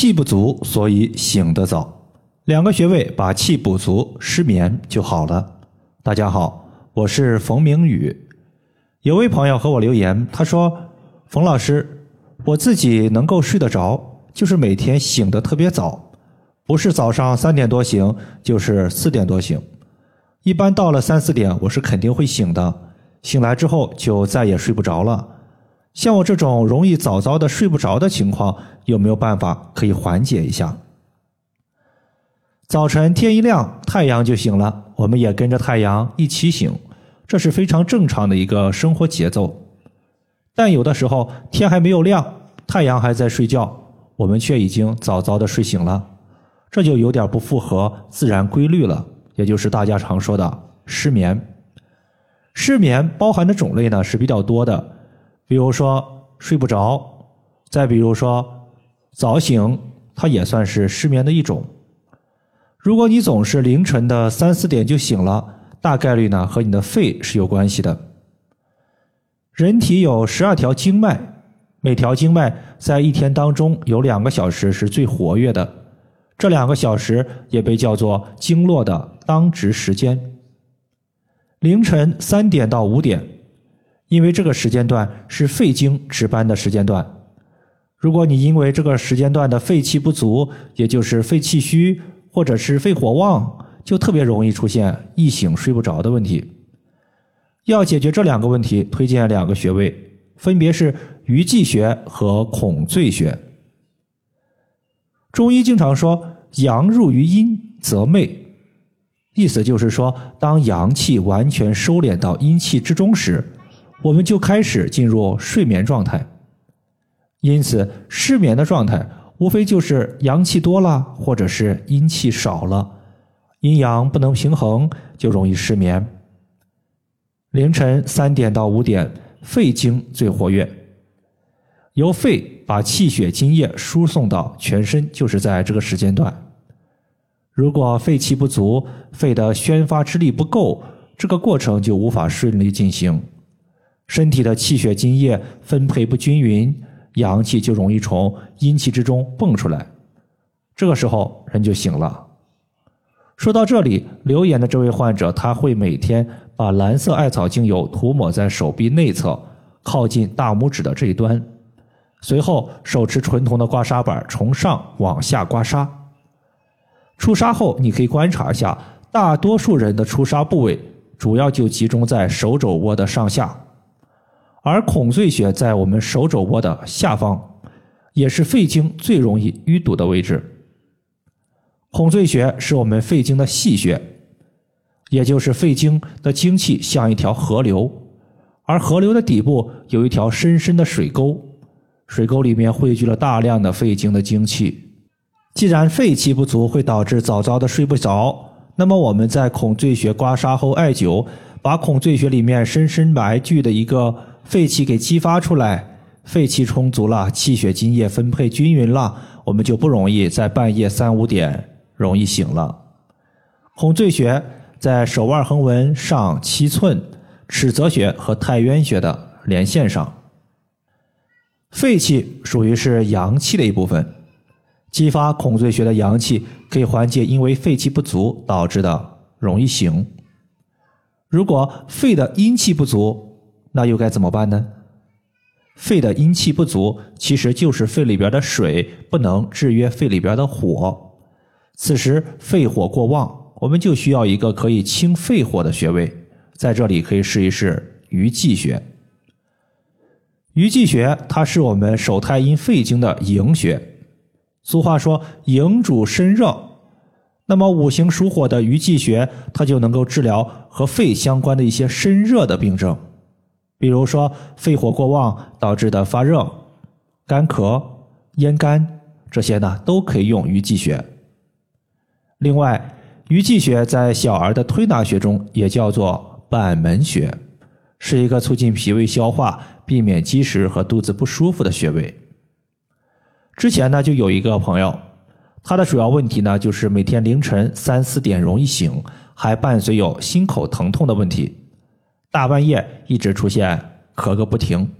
气不足，所以醒得早。两个穴位把气补足，失眠就好了。大家好，我是冯明宇。有位朋友和我留言，他说：“冯老师，我自己能够睡得着，就是每天醒得特别早，不是早上三点多醒，就是四点多醒。一般到了三四点，我是肯定会醒的。醒来之后就再也睡不着了。像我这种容易早早的睡不着的情况，有没有办法可以缓解一下？”早晨天一亮，太阳就醒了，我们也跟着太阳一起醒，这是非常正常的一个生活节奏。但有的时候天还没有亮，太阳还在睡觉，我们却已经早早的睡醒了，这就有点不符合自然规律了，也就是大家常说的失眠。失眠包含的种类呢是比较多的，比如说睡不着，再比如说早醒，它也算是失眠的一种。如果你总是凌晨的三四点就醒了，大概率呢和你的肺是有关系的。人体有十二条经脉，每条经脉在一天当中有两个小时是最活跃的，这两个小时也被叫做经络的当值时间。凌晨三点到五点，因为这个时间段是肺经值班的时间段。如果你因为这个时间段的肺气不足，也就是肺气虚。或者是肺火旺，就特别容易出现一醒睡不着的问题。要解决这两个问题，推荐两个穴位，分别是鱼际穴和孔最穴。中医经常说“阳入于阴则寐”，意思就是说，当阳气完全收敛到阴气之中时，我们就开始进入睡眠状态。因此，失眠的状态。无非就是阳气多了，或者是阴气少了，阴阳不能平衡，就容易失眠。凌晨三点到五点，肺经最活跃，由肺把气血津液输送到全身，就是在这个时间段。如果肺气不足，肺的宣发之力不够，这个过程就无法顺利进行，身体的气血津液分配不均匀。阳气就容易从阴气之中蹦出来，这个时候人就醒了。说到这里，留言的这位患者他会每天把蓝色艾草精油涂抹在手臂内侧，靠近大拇指的这一端，随后手持纯铜的刮痧板从上往下刮痧。出痧后，你可以观察一下，大多数人的出痧部位主要就集中在手肘窝的上下。而孔最穴在我们手肘窝的下方，也是肺经最容易淤堵的位置。孔最穴是我们肺经的细穴，也就是肺经的精气像一条河流，而河流的底部有一条深深的水沟，水沟里面汇聚了大量的肺经的精气。既然肺气不足会导致早早的睡不着，那么我们在孔最穴刮痧后艾灸，把孔最穴里面深深埋聚的一个。肺气给激发出来，肺气充足了，气血津液分配均匀了，我们就不容易在半夜三五点容易醒了。孔最穴在手腕横纹上七寸，尺泽穴和太渊穴的连线上。肺气属于是阳气的一部分，激发孔最穴的阳气，可以缓解因为肺气不足导致的容易醒。如果肺的阴气不足，那又该怎么办呢？肺的阴气不足，其实就是肺里边的水不能制约肺里边的火。此时肺火过旺，我们就需要一个可以清肺火的穴位。在这里可以试一试鱼际穴。鱼际穴它是我们手太阴肺经的营穴。俗话说营主身热，那么五行属火的鱼际穴，它就能够治疗和肺相关的一些身热的病症。比如说肺火过旺导致的发热、干咳、咽干这些呢，都可以用鱼际穴。另外，鱼际穴在小儿的推拿学中也叫做板门穴，是一个促进脾胃消化、避免积食和肚子不舒服的穴位。之前呢，就有一个朋友，他的主要问题呢，就是每天凌晨三四点容易醒，还伴随有心口疼痛的问题。大半夜一直出现咳个不停，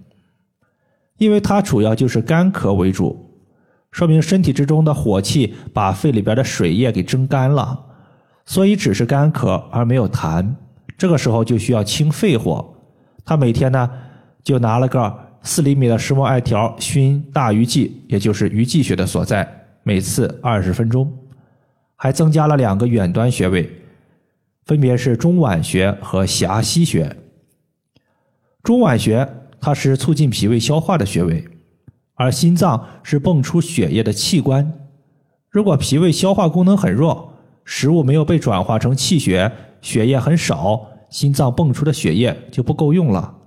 因为它主要就是干咳为主，说明身体之中的火气把肺里边的水液给蒸干了，所以只是干咳而没有痰。这个时候就需要清肺火。他每天呢就拿了个四厘米的石墨艾条熏大鱼际，也就是鱼际穴的所在，每次二十分钟。还增加了两个远端穴位，分别是中脘穴和狭溪穴。中脘穴它是促进脾胃消化的穴位，而心脏是泵出血液的器官。如果脾胃消化功能很弱，食物没有被转化成气血，血液很少，心脏泵出的血液就不够用了。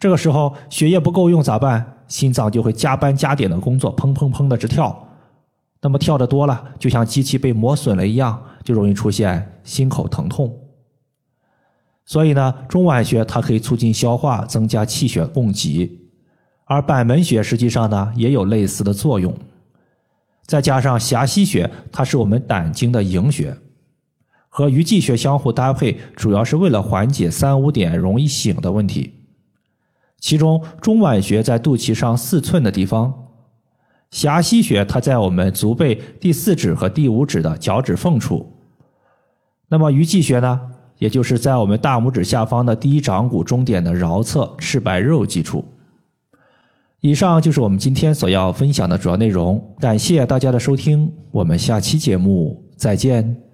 这个时候血液不够用咋办？心脏就会加班加点的工作，砰砰砰的直跳。那么跳的多了，就像机器被磨损了一样，就容易出现心口疼痛。所以呢，中脘穴它可以促进消化，增加气血供给，而板门穴实际上呢也有类似的作用。再加上狭溪穴，它是我们胆经的营穴，和鱼际穴相互搭配，主要是为了缓解三五点容易醒的问题。其中中脘穴在肚脐上四寸的地方。狭溪穴它在我们足背第四指和第五指的脚趾缝处，那么鱼际穴呢，也就是在我们大拇指下方的第一掌骨中点的桡侧赤白肉际处。以上就是我们今天所要分享的主要内容，感谢大家的收听，我们下期节目再见。